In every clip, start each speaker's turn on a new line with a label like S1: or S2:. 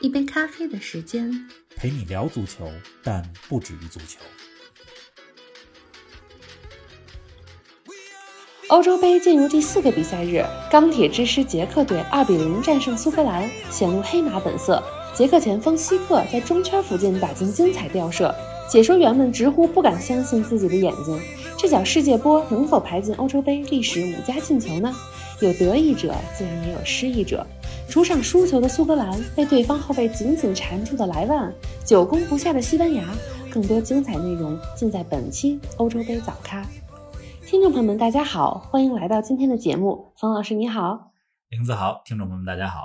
S1: 一杯咖啡的时间，
S2: 陪你聊足球，但不止于足球。
S3: 欧洲杯进入第四个比赛日，钢铁之师捷克队二比零战胜苏格兰，显露黑马本色。捷克前锋希克在中圈附近打进精彩吊射，解说员们直呼不敢相信自己的眼睛。这脚世界波能否排进欧洲杯历史五佳进球呢？有得意者，自然也有失意者。主场输球的苏格兰被对方后卫紧紧缠住的莱万，久攻不下的西班牙。更多精彩内容尽在本期欧洲杯早咖。听众朋友们，大家好，欢迎来到今天的节目。冯老师你好，
S2: 林子豪，听众朋友们大家好。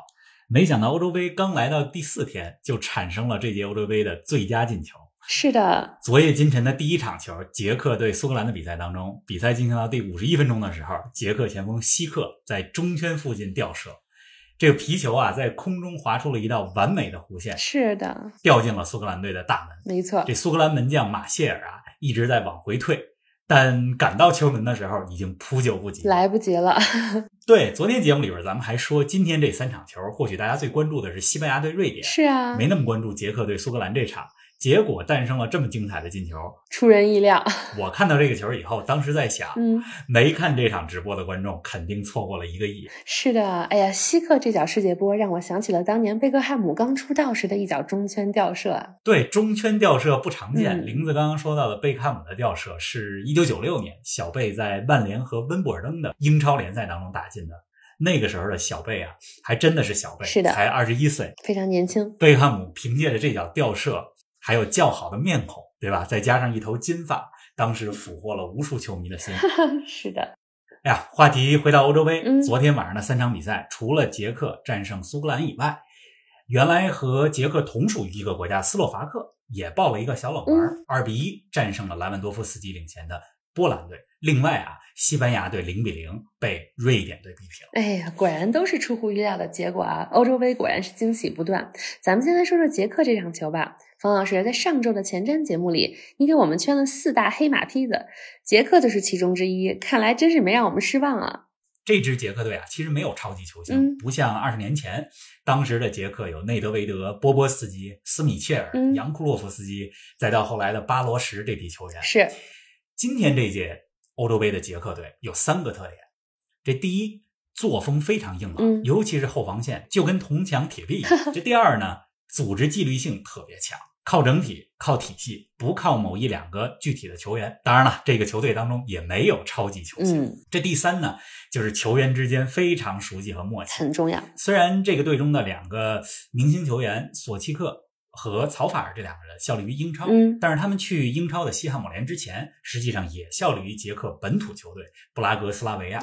S2: 没想到欧洲杯刚来到第四天，就产生了这届欧洲杯的最佳进球。
S3: 是的，
S2: 昨夜今晨的第一场球，捷克对苏格兰的比赛当中，比赛进行到第五十一分钟的时候，捷克前锋希克在中圈附近吊射，这个皮球啊在空中划出了一道完美的弧线，
S3: 是的，
S2: 掉进了苏格兰队的大门。
S3: 没错，
S2: 这苏格兰门将马歇尔啊一直在往回退，但赶到球门的时候已经扑救不及，
S3: 来不及了。
S2: 对，昨天节目里边咱们还说，今天这三场球，或许大家最关注的是西班牙对瑞典，
S3: 是啊，
S2: 没那么关注捷克对苏格兰这场。结果诞生了这么精彩的进球，
S3: 出人意料。
S2: 我看到这个球以后，当时在想，
S3: 嗯，
S2: 没看这场直播的观众肯定错过了一个亿。
S3: 是的，哎呀，希克这脚世界波让我想起了当年贝克汉姆刚出道时的一脚中圈吊射。
S2: 对，中圈吊射不常见。林子刚刚说到的贝克汉姆的吊射，是一九九六年小贝在曼联和温布尔登的英超联赛当中打进的。那个时候的小贝啊，还真的是小贝，
S3: 是的，
S2: 才二十一岁，
S3: 非常年轻。
S2: 贝克汉姆凭借着这脚吊射。还有较好的面孔，对吧？再加上一头金发，当时俘获了无数球迷的心。
S3: 是的。
S2: 哎呀，话题回到欧洲杯，
S3: 嗯，
S2: 昨天晚上的三场比赛，除了捷克战胜苏格兰以外，原来和捷克同属于一个国家斯洛伐克也爆了一个小冷门，二比一战胜了莱万多夫斯基领衔的波兰队。另外啊，西班牙队零比零被瑞典队逼平。
S3: 哎呀，果然都是出乎意料的结果啊！欧洲杯果然是惊喜不断。咱们先来说说捷克这场球吧。冯老师在上周的前瞻节目里，你给我们圈了四大黑马梯子，捷克就是其中之一。看来真是没让我们失望啊！
S2: 这支捷克队啊，其实没有超级球星，
S3: 嗯、
S2: 不像二十年前，当时的捷克有内德维德、波波斯基、斯米切尔、扬库洛夫斯基，再到后来的巴罗什这批球员。
S3: 是，
S2: 今天这届。欧洲杯的捷克队有三个特点，这第一，作风非常硬朗，尤其是后防线就跟铜墙铁壁一样。这第二呢，组织纪律性特别强，靠整体，靠体系，不靠某一两个具体的球员。当然了，这个球队当中也没有超级球星。这第三呢，就是球员之间非常熟悉和默契，
S3: 很重要。
S2: 虽然这个队中的两个明星球员索契克。和曹法尔这两个人效力于英超，
S3: 嗯，
S2: 但是他们去英超的西汉姆联之前，实际上也效力于捷克本土球队布拉格斯拉维亚，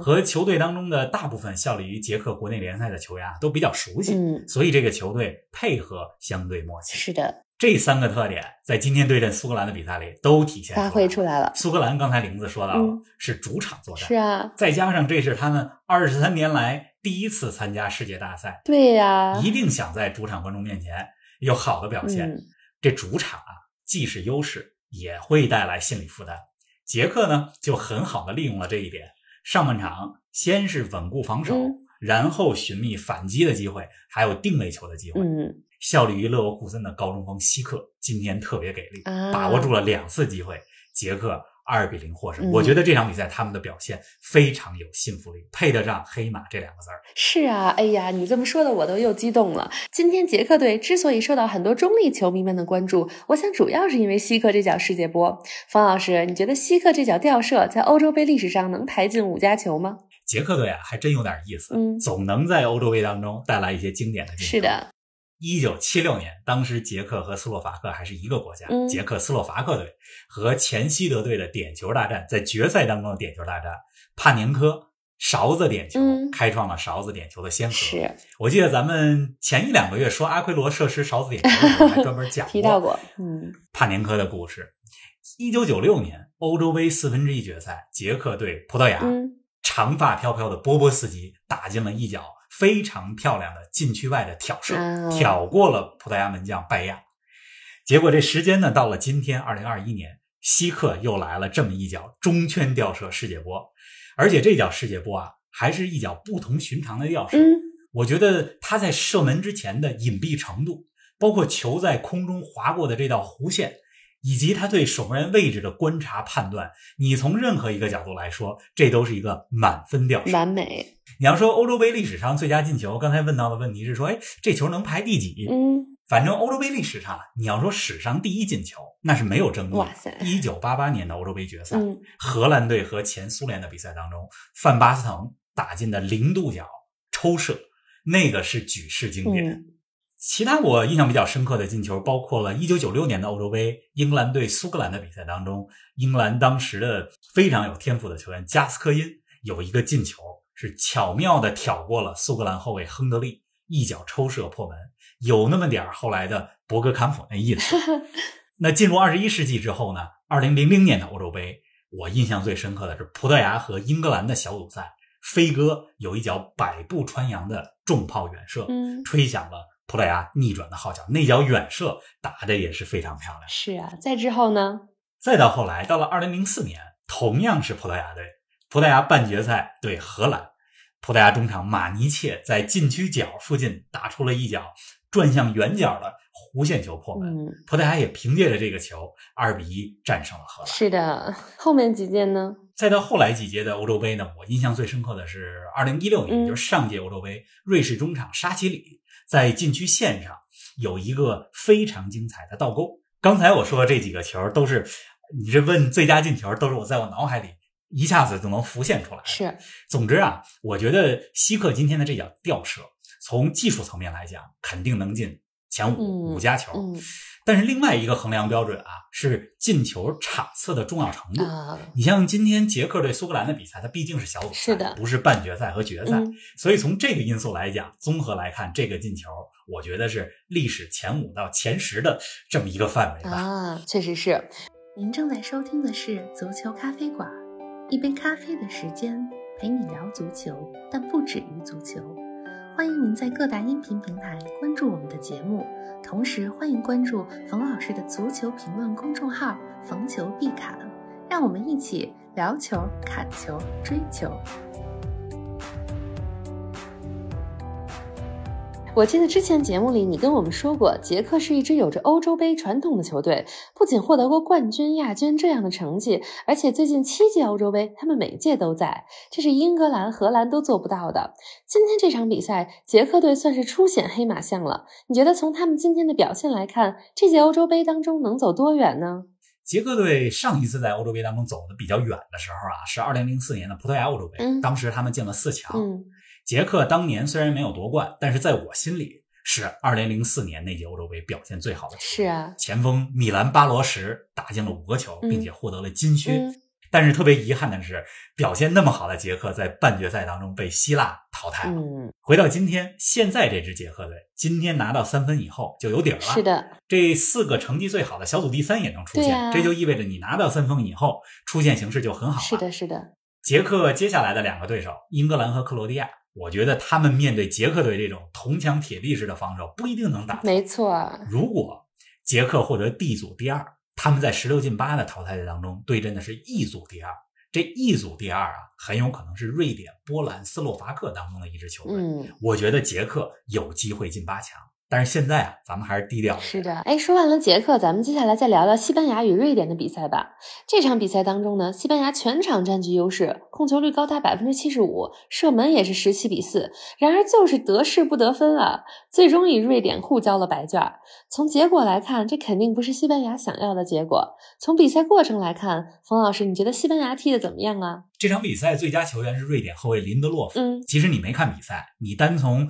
S2: 和球队当中的大部分效力于捷克国内联赛的球员都比较熟悉，
S3: 嗯，
S2: 所以这个球队配合相对默契。
S3: 是的，
S2: 这三个特点在今天对阵苏格兰的比赛里都体现
S3: 发挥出来了。
S2: 苏格兰刚才玲子说到了，是主场作战，
S3: 是啊，
S2: 再加上这是他们二十三年来第一次参加世界大赛，
S3: 对呀，
S2: 一定想在主场观众面前。有好的表现，这主场啊，既是优势，也会带来心理负担。杰克呢，就很好的利用了这一点。上半场先是稳固防守，然后寻觅反击的机会，还有定位球的机会。
S3: 嗯，
S2: 效力于勒沃库森的高中锋希克今天特别给力，把握住了两次机会。杰克。二比零获胜，我觉得这场比赛他们的表现非常有信服力，配得上“黑马”这两个字儿。
S3: 是啊，哎呀，你这么说的，我都又激动了。今天捷克队之所以受到很多中立球迷们的关注，我想主要是因为希克这脚世界波。方老师，你觉得希克这脚吊射在欧洲杯历史上能排进五佳球吗？
S2: 捷克队啊，还真有点意思，
S3: 嗯，
S2: 总能在欧洲杯当中带来一些经典的进球。
S3: 是的。
S2: 一九七六年，当时捷克和斯洛伐克还是一个国家。
S3: 嗯，
S2: 捷克斯洛伐克队和前西德队的点球大战，在决赛当中的点球大战，帕年科勺子点球，开创了勺子点球的先河。
S3: 是
S2: 我记得咱们前一两个月说阿奎罗射失勺子点球的时候，还专门讲
S3: 提到过，嗯，
S2: 帕年科的故事。一九九六年欧洲杯四分之一决赛，捷克对葡萄牙，长发飘飘的波波斯基打进了一脚非常漂亮的禁区外的挑射，挑过了葡萄牙门将拜亚。结果这时间呢，到了今天二零二一年，希克又来了这么一脚中圈吊射世界波。而且这脚世界波啊，还是一脚不同寻常的吊射。
S3: 嗯，
S2: 我觉得他在射门之前的隐蔽程度，包括球在空中划过的这道弧线，以及他对守门员位置的观察判断，你从任何一个角度来说，这都是一个满分吊射，
S3: 完美。
S2: 你要说欧洲杯历史上最佳进球，刚才问到的问题是说，哎，这球能排第几？
S3: 嗯。
S2: 反正欧洲杯历史上，你要说史上第一进球，那是没有争议。
S3: 哇塞！
S2: 一九八八年的欧洲杯决赛，荷兰队和前苏联的比赛当中，范巴斯滕打进的零度角抽射，那个是举世经典。其他我印象比较深刻的进球，包括了一九九六年的欧洲杯，英格兰对苏格兰的比赛当中，英格兰当时的非常有天赋的球员加斯科因有一个进球，是巧妙的挑过了苏格兰后卫亨德利，一脚抽射破门。有那么点儿后来的博格坎普那意思。那进入二十一世纪之后呢？二零零零年的欧洲杯，我印象最深刻的是葡萄牙和英格兰的小组赛，飞哥有一脚百步穿杨的重炮远射，吹响了葡萄牙逆转的号角。那脚远射打的也是非常漂亮。
S3: 是啊，再之后呢？
S2: 再到后来，到了二零零四年，同样是葡萄牙队，葡萄牙半决赛对荷兰，葡萄牙中场马尼切在禁区角附近打出了一脚。转向远角的弧线球破门，葡萄牙也凭借着这个球二比一战胜了荷兰。
S3: 是的，后面几届呢？
S2: 再到后来几届的欧洲杯呢？我印象最深刻的是二零一六年，就是上届欧洲杯，瑞士中场沙奇里在禁区线上有一个非常精彩的倒钩。刚才我说的这几个球都是，你这问最佳进球，都是我在我脑海里一下子就能浮现出来。
S3: 是，
S2: 总之啊，我觉得希克今天的这脚吊射。从技术层面来讲，肯定能进前五五加球。但是另外一个衡量标准啊，是进球场次的重要程度。你像今天捷克对苏格兰的比赛，它毕竟是小组
S3: 赛，
S2: 不是半决赛和决赛，所以从这个因素来讲，综合来看，这个进球，我觉得是历史前五到前十的这么一个范围吧。
S3: 啊，确实是。
S1: 您正在收听的是足球咖啡馆，一杯咖啡的时间陪你聊足球，但不止于足球。欢迎您在各大音频平台关注我们的节目，同时欢迎关注冯老师的足球评论公众号“冯球必侃”，让我们一起聊球、砍球、追球。
S3: 我记得之前节目里你跟我们说过，捷克是一支有着欧洲杯传统的球队，不仅获得过冠军、亚军这样的成绩，而且最近七届欧洲杯他们每届都在，这是英格兰、荷兰都做不到的。今天这场比赛，捷克队算是初显黑马相了。你觉得从他们今天的表现来看，这届欧洲杯当中能走多远呢？
S2: 捷克队上一次在欧洲杯当中走的比较远的时候啊，是二零零四年的葡萄牙欧洲杯，当时他们进了四强。捷克当年虽然没有夺冠，但是在我心里是2004年那届欧洲杯表现最好的。
S3: 是啊，
S2: 前锋米兰巴罗什打进了五个球，并且获得了金靴。但是特别遗憾的是，表现那么好的捷克在半决赛当中被希腊淘汰了。回到今天，现在这支捷克队今天拿到三分以后就有底儿了。
S3: 是的，
S2: 这四个成绩最好的小组第三也能出现，这就意味着你拿到三分以后出现形势就很好了。
S3: 是的，是的。
S2: 捷克接下来的两个对手，英格兰和克罗地亚。我觉得他们面对捷克队这种铜墙铁壁式的防守，不一定能打。
S3: 没错，
S2: 如果捷克获得 D 组第二，他们在十六进八的淘汰赛当中对阵的是 E 组第二。这 E 组第二啊，很有可能是瑞典、波兰、斯洛伐克当中的一支球队。
S3: 嗯，
S2: 我觉得捷克有机会进八强。但是现在啊，咱们还是低调。
S3: 是的，哎，说完了捷克，咱们接下来再聊聊西班牙与瑞典的比赛吧。这场比赛当中呢，西班牙全场占据优势，控球率高达百分之七十五，射门也是十七比四。然而就是得势不得分啊，最终与瑞典互交了白卷。从结果来看，这肯定不是西班牙想要的结果。从比赛过程来看，冯老师，你觉得西班牙踢的怎么样啊？
S2: 这场比赛最佳球员是瑞典后卫林德洛夫。
S3: 嗯，
S2: 其实你没看比赛，你单从。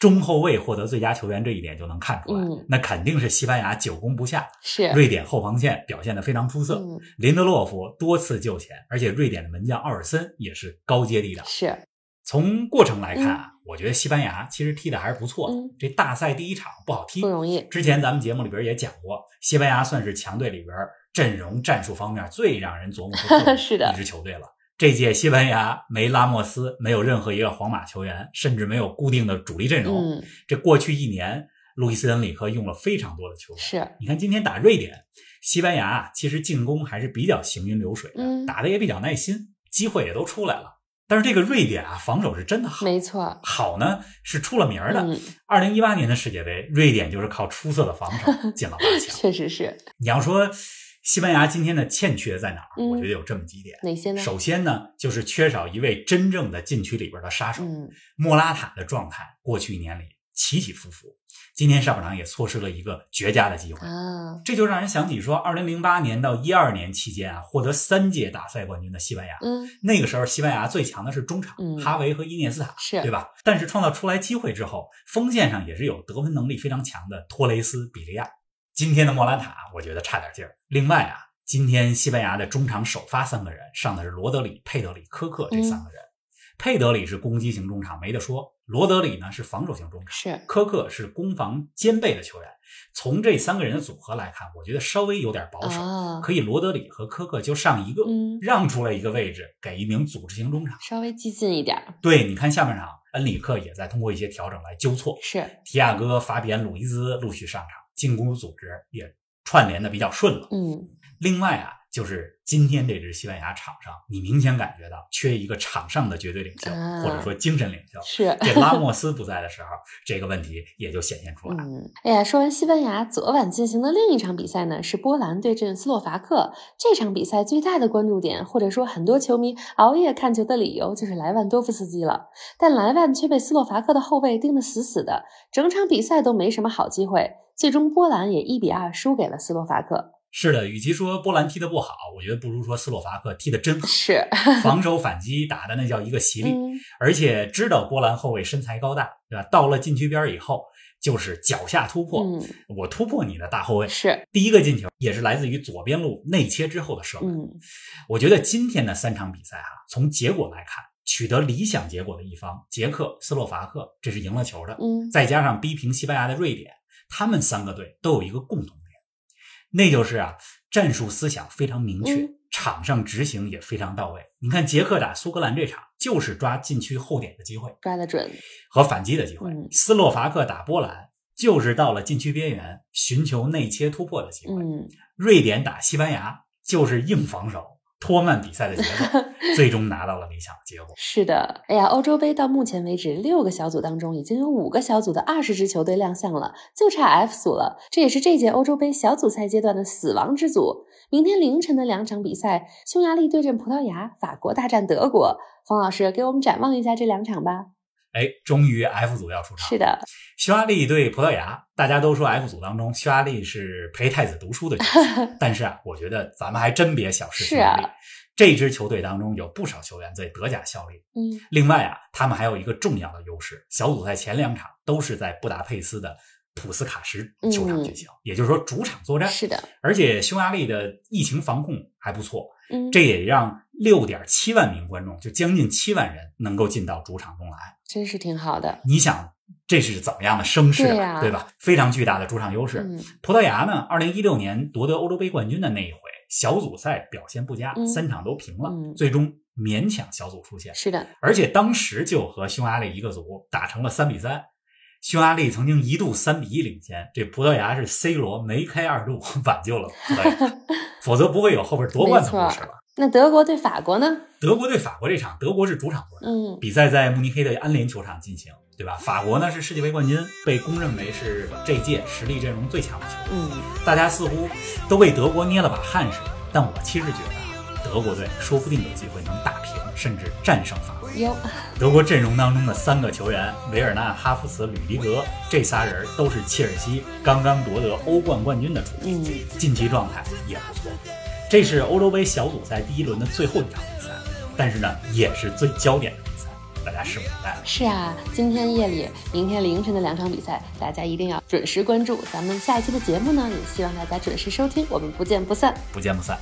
S2: 中后卫获得最佳球员这一点就能看出来，那肯定是西班牙久攻不下。
S3: 是
S2: 瑞典后防线表现得非常出色，林德洛夫多次救前，而且瑞典的门将奥尔森也是高阶敌挡。
S3: 是
S2: 从过程来看啊，我觉得西班牙其实踢的还是不错的。这大赛第一场不好踢，
S3: 不容易。
S2: 之前咱们节目里边也讲过，西班牙算是强队里边阵容战术方面最让人琢磨不透 的一支球队了。这届西班牙没拉莫斯，没有任何一个皇马球员，甚至没有固定的主力阵容。这过去一年，路易斯恩里克用了非常多的球员。
S3: 是，
S2: 你看今天打瑞典，西班牙其实进攻还是比较行云流水的，打的也比较耐心，机会也都出来了。但是这个瑞典啊，防守是真的好，
S3: 没错，
S2: 好呢是出了名的。二零一八年的世界杯，瑞典就是靠出色的防守进了八强。
S3: 确实是，
S2: 你要说。西班牙今天的欠缺在哪儿？我觉得有这么几点。
S3: 哪些呢？
S2: 首先呢，就是缺少一位真正的禁区里边的杀手。莫拉塔的状态过去一年里起起伏伏，今天上半场也错失了一个绝佳的机会
S3: 啊！
S2: 这就让人想起说，二零零八年到一二年期间啊，获得三届大赛冠军的西班牙。
S3: 嗯，
S2: 那个时候西班牙最强的是中场，哈维和伊涅斯塔，
S3: 是
S2: 对吧？但是创造出来机会之后，锋线上也是有得分能力非常强的托雷斯、比利亚。今天的莫兰塔，我觉得差点劲儿。另外啊，今天西班牙的中场首发三个人上的是罗德里、佩德里、科克这三个人。佩德里是攻击型中场，没得说；罗德里呢是防守型中场，
S3: 是
S2: 科克是攻防兼备的球员。从这三个人的组合来看，我觉得稍微有点保守，可以罗德里和科克就上一个，让出来一个位置给一名组织型中场，
S3: 稍微激进一点。
S2: 对，你看下半场，恩里克也在通过一些调整来纠错，
S3: 是
S2: 提亚戈、法比安、鲁伊兹陆续上场。进攻组织也串联的比较顺了。
S3: 嗯，
S2: 另外啊，就是今天这支西班牙场上，你明显感觉到缺一个场上的绝对领袖，或者说精神领袖。
S3: 是
S2: 这拉莫斯不在的时候，这个问题也就显现出来。
S3: 嗯，哎呀，说完西班牙，昨晚进行的另一场比赛呢，是波兰对阵斯洛伐克。这场比赛最大的关注点，或者说很多球迷熬夜看球的理由，就是莱万多夫斯基了。但莱万却被斯洛伐克的后卫盯得死死的，整场比赛都没什么好机会。最终，波兰也一比二输给了斯洛伐克。
S2: 是的，与其说波兰踢得不好，我觉得不如说斯洛伐克踢得真好。
S3: 是，
S2: 防守反击打的那叫一个 犀利，而且知道波兰后卫身材高大，对吧？到了禁区边以后，就是脚下突破，我突破你的大后卫。
S3: 是，
S2: 第一个进球也是来自于左边路内切之后的射门。我觉得今天的三场比赛哈，从结果来看，取得理想结果的一方捷克斯洛伐克，这是赢了球的。
S3: 嗯，
S2: 再加上逼平西班牙的瑞典。他们三个队都有一个共同点，那就是啊，战术思想非常明确，场上执行也非常到位。你看捷克打苏格兰这场，就是抓禁区后点的机会，
S3: 抓得准
S2: 和反击的机会；斯洛伐克打波兰，就是到了禁区边缘寻求内切突破的机会；瑞典打西班牙，就是硬防守。拖慢比赛的节奏，最终拿到了理想的结果。
S3: 是的，哎呀，欧洲杯到目前为止，六个小组当中已经有五个小组的二十支球队亮相了，就差 F 组了。这也是这届欧洲杯小组赛阶段的死亡之组。明天凌晨的两场比赛，匈牙利对阵葡萄牙，法国大战德国。冯老师给我们展望一下这两场吧。
S2: 哎，终于 F 组要出场。
S3: 是的，
S2: 匈牙利对葡萄牙，大家都说 F 组当中匈牙利是陪太子读书的角色，但是啊，我觉得咱们还真别小视匈牙利。这支球队当中有不少球员在德甲效力。
S3: 嗯，
S2: 另外啊，他们还有一个重要的优势，小组赛前两场都是在布达佩斯的普斯卡什球场举行，也就是说主场作战。
S3: 是的，
S2: 而且匈牙利的疫情防控还不错。
S3: 嗯，
S2: 这也让六点七万名观众，就将近七万人能够进到主场中来，
S3: 真是挺好的。
S2: 你想，这是怎么样的声势
S3: 啊？
S2: 对吧？非常巨大的主场优势。葡萄牙呢，二零一六年夺得欧洲杯冠军的那一回，小组赛表现不佳，三场都平了，最终勉强小组出线。
S3: 是的，
S2: 而且当时就和匈牙利一个组，打成了三比三。匈牙利曾经一度三比一领先，这葡萄牙是 C 罗梅开二度 挽救了葡萄牙，否则不会有后边夺冠的故事了。
S3: 那德国对法国呢？
S2: 德国对法国这场，德国是主场作战，
S3: 嗯，
S2: 比赛在慕尼黑的安联球场进行，对吧？法国呢是世界杯冠军，被公认为是这届实力阵容最强的球队。
S3: 嗯，
S2: 大家似乎都为德国捏了把汗似的，但我其实觉得啊，德国队说不定有机会能打平，甚至战胜法国。
S3: 有
S2: 德国阵容当中的三个球员维尔纳、哈弗茨、吕迪格，这仨人都是切尔西刚刚夺得欧冠冠军的主力，嗯近期状态也不错。这是欧洲杯小组赛第一轮的最后一场比赛，但是呢，也是最焦点的比赛。大家拭目以待。
S3: 是啊，今天夜里、明天凌晨的两场比赛，大家一定要准时关注。咱们下一期的节目呢，也希望大家准时收听，我们不见不散。
S2: 不见不散。